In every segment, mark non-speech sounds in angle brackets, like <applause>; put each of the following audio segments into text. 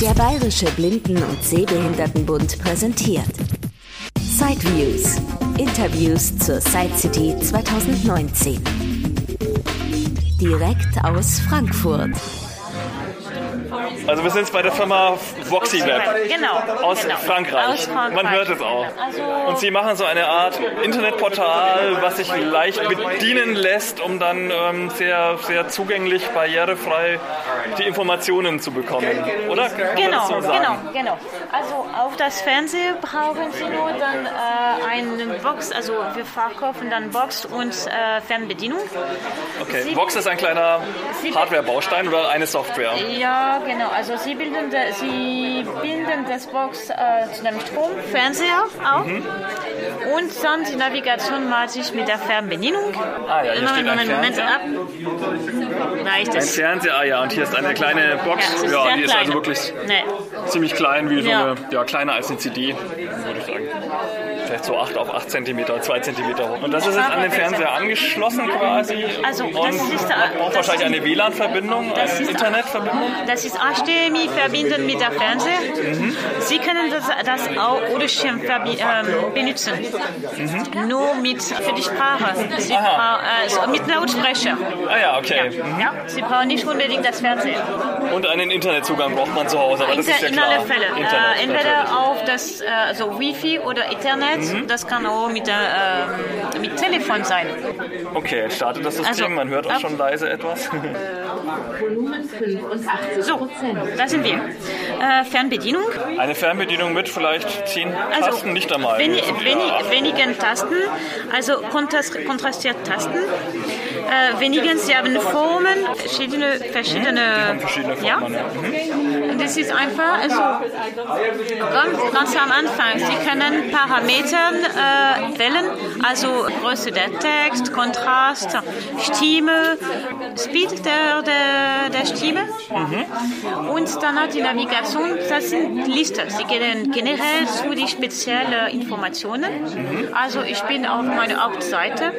Der Bayerische Blinden- und Sehbehindertenbund präsentiert Sideviews. Interviews zur Side City 2019. Direkt aus Frankfurt. Also wir sind jetzt bei der Firma VoxyWeb Genau. aus, genau. Frankreich. Aus Frankreich. Man hört es auch. Also, Und Sie machen so eine Art Internetportal, was sich leicht bedienen lässt, um dann ähm, sehr, sehr zugänglich, barrierefrei die Informationen zu bekommen. Oder? Kann man Genau, so genau, genau. Also auf das Fernsehen brauchen Sie nur dann äh, eine Box, also wir verkaufen dann Box und äh, Fernbedienung. Okay. Sie- Vox ist ein kleiner Hardware-Baustein oder eine Software? Ja, genau. Also Sie bilden, de, Sie binden das Box äh, zu einem Stromfernseher auch Mhm. und dann die Navigation macht sich mit der Fernbedienung. Ah ja, hier Immer steht ein Moment Fernseher. ab. Reicht Ein? Fernseher, ah ja, und hier ist eine kleine Box. Ja, ist Ja, die ist klein. also wirklich Nee. ziemlich klein, wie so Ja. eine, ja, kleiner als eine CD. Vielleicht so 8 auf 8 cm, 2 cm hoch. Und das ist jetzt an den Fernseher angeschlossen quasi. Also, das und ist, man äh, braucht das wahrscheinlich eine WLAN-Verbindung, Das eine Internetverbindung. Das ist HDMI verbinden mit der Fernseher. Sie können das, das auch ohne Schirm ähm, benutzen. Nur mit für die Sprache. Sie brauchen, äh, so mit Lautsprecher. Ah ja, okay. Ja. Sie brauchen nicht unbedingt das Fernsehen. Und einen Internetzugang braucht man zu Hause, aber das ist ja in klar. alle Fälle. Internet, äh, entweder natürlich. auf das äh, also Wi-Fi oder Ethernet. Das kann auch mit, der, ähm, mit Telefon sein. Okay, jetzt startet das System, Also, man hört auch ab- schon leise etwas. <laughs> Volumen 85 So, Prozent. da sind wir. Äh, Fernbedienung. Eine Fernbedienung mit vielleicht 10 Also Tasten, nicht einmal. Wenig, wenig, ja- wenigen Tasten, also kontrast, kontrastiert Tasten. Äh, wenigen, sie haben Formen, verschiedene, verschiedene, haben verschiedene Formen, ja. Mhm. Und das ist einfach, also ganz, ganz am Anfang, Sie können Parameter äh, wählen, also Größe der Text, Kontrast, Stimme, Speed der, der, der Stimme. Und dann hat die Navigation, das sind Listen. Sie gehen generell zu die speziellen Informationen. Also ich bin auf meiner Hauptseite.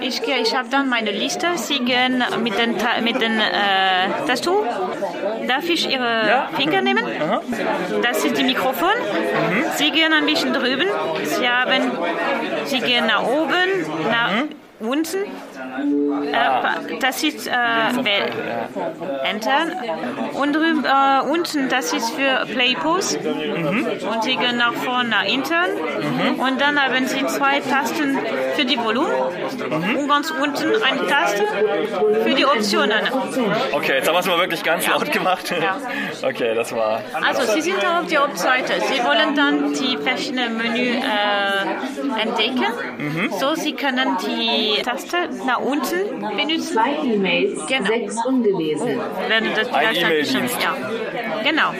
Ich, ich habe dann meine Liste. Sie gehen mit den, mit den äh, Tastatur. Darf ich Ihre Ja. Finger nehmen? Das ist die Mikrofon. Sie gehen ein bisschen drüben. Sie haben, Sie gehen nach oben, nach unten. Äh, das ist äh, Enter. Und drüben, äh, unten, das ist für Play Pause. Und Sie gehen nach vorne, nach intern. Und dann haben Sie zwei Tasten für die Volumen. Und ganz unten eine Taste für die Optionen. Okay, jetzt haben wir es mal wirklich ganz laut gemacht. Ja. <laughs> Okay, das war. Also Sie sind auf der Hauptseite. Sie wollen dann die verschiedenen Menü äh, entdecken. So, Sie können die Taste nach unten benutzen. Zwei E-Mails, Genau. sechs ungelesen. Wenn das Ein vielleicht bisschen, E-Mail-Dienst. ja. Genau.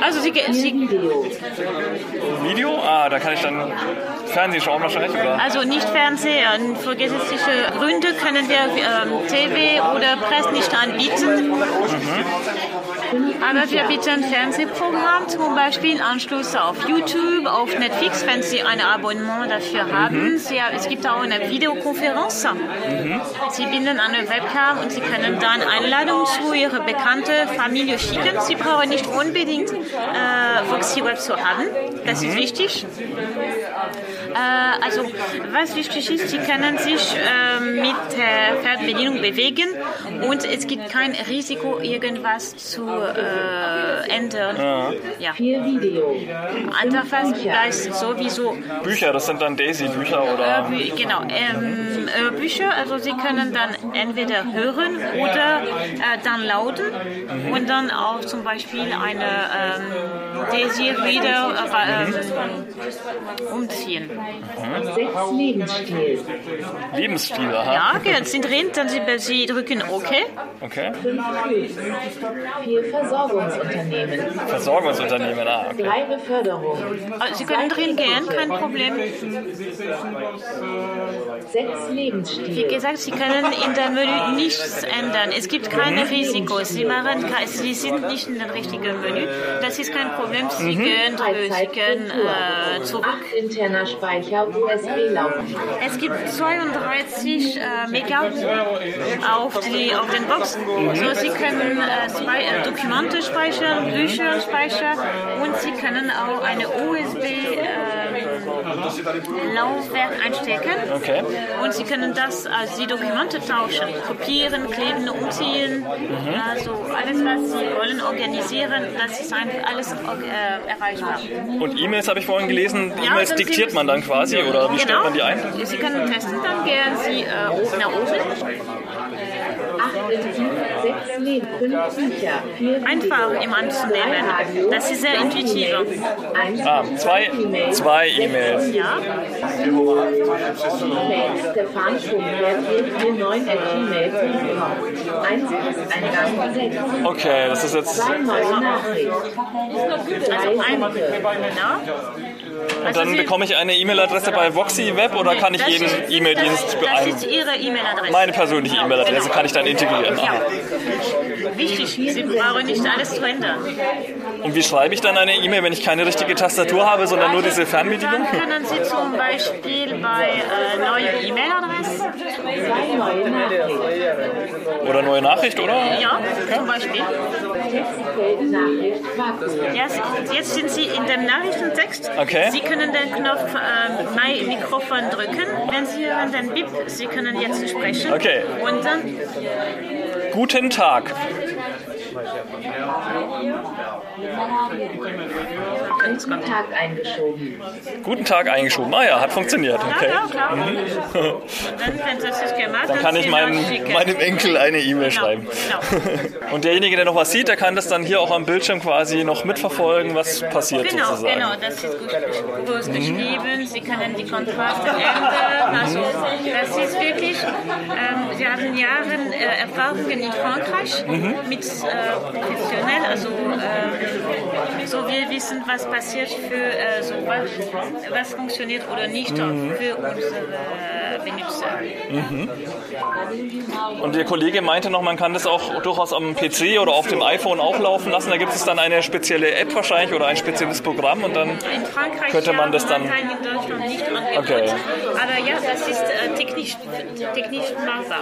Also Sie, Sie Video. Ah, da kann ich dann Fernsehen schauen wahrscheinlich, oder? also nicht Fernsehen. Für gesetzliche Gründe können wir ähm, TV oder Presse nicht anbieten. Aber wir bieten Fernsehprogramm, zum Beispiel Anschluss auf YouTube, auf Netflix, wenn Sie ein Abonnement dafür haben. Sie, es gibt auch eine Videokonferenz. Sie binden eine Webcam und Sie können dann Einladungen zu Ihrer bekannten Familie schicken. Sie brauchen nicht unbedingt äh, Voxy Web zu haben. Das ist wichtig. Äh, also, was wichtig ist, Sie können sich äh, mit der Fernbedienung bewegen und es gibt kein Risiko, irgendwas zu äh, ändern. Ja. Vier Video. Interface bleibt sowieso Bücher, das sind dann Daisy-Bücher äh, oder. Bü genau, ähm, äh, Bücher, also Sie können dann entweder hören oder äh, downloaden und dann auch zum Beispiel eine ähm, Daisy-Reader äh, ähm, umziehen. Sechs Lebensstil. Lebensstil, aha. Ja, sind drin, dann Sie, Sie drücken OK. Okay. Vier Versorgungsunternehmen. Versorgungsunternehmen, ah, okay. Drei Beförderung. Also Sie können drin gehen, kein Problem. Sechs Wie Lebensstil. gesagt, Sie können in der Menü nichts ändern. Es gibt kein Risiko. Sie, machen, Sie sind nicht in dem richtigen Menü. Menü. Das ist kein Problem. Äh, Sie gehen äh, zurück. Interner Speicher USB laufen. Es gibt 32 äh, Mega auf, die, auf den Boxen. So, Sie können äh, zwei, äh, Dokumente speichern, Bücher speichern und Sie können auch eine USB äh, Laufwerk einstecken. Okay. Und Sie können das als die Dokumente tauschen, kopieren, kleben, umziehen. Also alles, was Sie wollen, organisieren, das ist einfach alles äh, erreichbar. Und E-Mails habe ich vorhin gelesen. Ja, E-Mails dann diktiert man dann quasi oder wie stellt Genau. man die ein? Sie können testen, dann gehen Sie äh, nach oben. Einfach im anzunehmen. Das ist sehr intuitiv. Ah, zwei, zwei E-Mails. Ja, E-Mail, Stefan Schumberg, 449 at gmail.com. 1 Posteingang 6. Okay, das ist jetzt. Also ein. Drei Genau. Und dann bekomme ich eine E-Mail-Adresse bei Voxy Web oder kann ich Das jeden E-Mail-Dienst Das ein? ist Ihre E-Mail-Adresse. Meine persönliche E-Mail-Adresse kann ich dann integrieren. Ja. Wichtig, Sie brauchen nicht alles zu ändern. Und wie schreibe ich dann eine E-Mail, wenn ich keine richtige Tastatur habe, sondern nur diese Fernbedienung? Dann können Sie zum Beispiel bei äh, neue E-Mail-Adresse. Oder neue Nachricht, oder? ja, zum Beispiel. Vakuum. Jetzt, sind Sie in dem Nachrichtentext. Okay. Sie können den Knopf ähm, Mein Mikrofon drücken. Wenn Sie hören den Bip, Sie können jetzt sprechen. Okay. Und dann Guten Tag. Guten Tag eingeschoben. Guten Tag eingeschoben. Ah ja, hat funktioniert. Okay. Und dann, kann ich Sie meinem, meinem Enkel eine E-Mail Genau, schreiben. genau. <laughs> Und derjenige, der noch was sieht, der kann das dann hier auch am Bildschirm quasi noch mitverfolgen, was passiert Genau, sozusagen. genau, das ist gut groß geschrieben. Sie können die Kontraste ändern. Also, das ist wirklich, ähm, wir haben Jahre äh, Erfahrungen in Frankreich mit äh, professionell, also äh, so wir wissen, was passiert für äh, so was, was funktioniert oder nicht für unsere Benutzer. Und der Kollege meinte noch, man kann das auch durchaus am PC oder auf dem iPhone auch laufen lassen. Da gibt es dann eine spezielle App wahrscheinlich oder ein spezielles Programm und dann Könnte man das dann- momentan in Deutschland nicht. Okay. Aber ja, das ist äh, technisch, technisch machbar.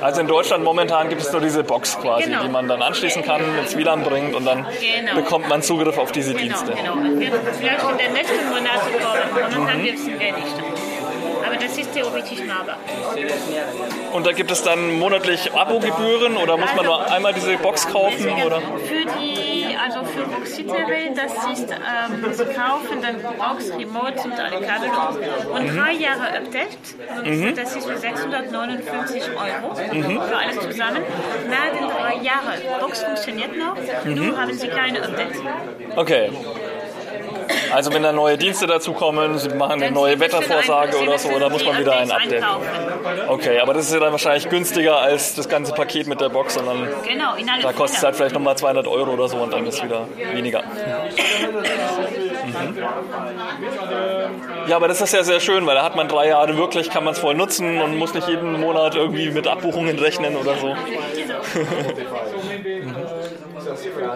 Also in Deutschland momentan gibt es nur diese Box quasi, Genau. die man dann anschließen kann, ins WLAN bringt und dann Genau. bekommt man Zugriff auf diese Genau, Dienste. genau. Vielleicht in den nächsten Monaten kommen. Momentan wissen wir nicht. Aber das ist theoretisch machbar. Und da gibt es dann monatlich Abogebühren oder muss man nur einmal diese Box kaufen? Oder? Für die, also für Voxitv, das ist, ähm, Sie kaufen dann Box, Remote und alle Kabel und drei Jahre Update. Und Das ist für 659 Euro für alles zusammen. Nach den drei Jahren, Box funktioniert noch, nur haben Sie keine Update. Okay. Also wenn da neue Dienste dazukommen, sie machen eine Dann neue Wettervorsage oder so, da müssen muss man wieder ein Updates Update. einkaufen. Okay, aber das ist ja dann wahrscheinlich günstiger als das ganze Paket mit der Box, sondern Genau, da kostet es halt vielleicht nochmal 200 Euro oder so und dann ist es wieder weniger. Mhm. Ja, aber das ist ja sehr schön, weil da hat man drei Jahre wirklich, kann man es voll nutzen und muss nicht jeden Monat irgendwie mit Abbuchungen rechnen oder so. <laughs> <laughs>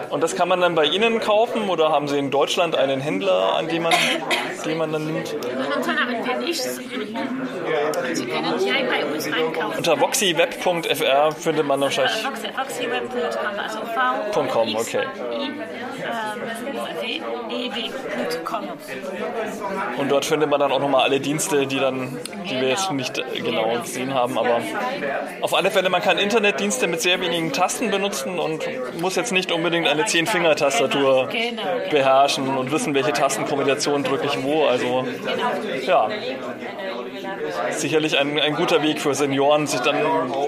Und das kann man dann bei Ihnen kaufen oder haben Sie in Deutschland einen Händler, an dem man, den man dann nimmt? Sie können bei uns einkaufen. Unter voxyweb.fr findet man wahrscheinlich. Voxyweb.com, also v .com, X, okay. Ähm. Und dort findet man dann auch nochmal alle Dienste, die dann, die wir jetzt nicht äh, genau gesehen haben. Aber auf alle Fälle, man kann Internetdienste mit sehr wenigen Tasten benutzen und muss jetzt nicht unbedingt eine 10-Finger-Tastatur Genau. beherrschen und wissen, welche Tastenkombination drücke ich wo. Also ja, sicherlich ein, ein guter Weg für Senioren, sich dann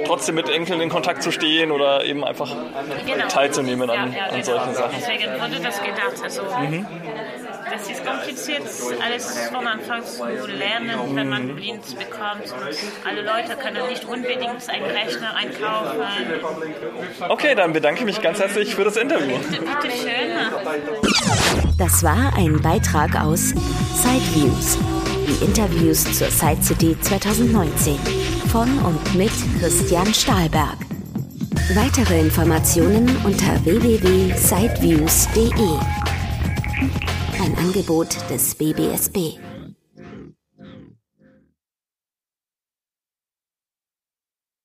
trotzdem mit Enkeln in Kontakt zu stehen oder eben einfach Genau. teilzunehmen an, Ja, ja, an genau. solchen Sachen. Deswegen wurde das gedacht. Also, Das ist kompliziert, alles von Anfang zu lernen, wenn man blind bekommt. Und alle Leute können nicht unbedingt einen Rechner einkaufen. Okay, dann bedanke ich mich ganz herzlich für das Interview. Bitte schön. Das war ein Beitrag aus Sideviews die Interviews zur Side City 2019 von und mit Christian Stahlberg. Weitere Informationen unter www.sideviews.de. Ein Angebot des BBSB.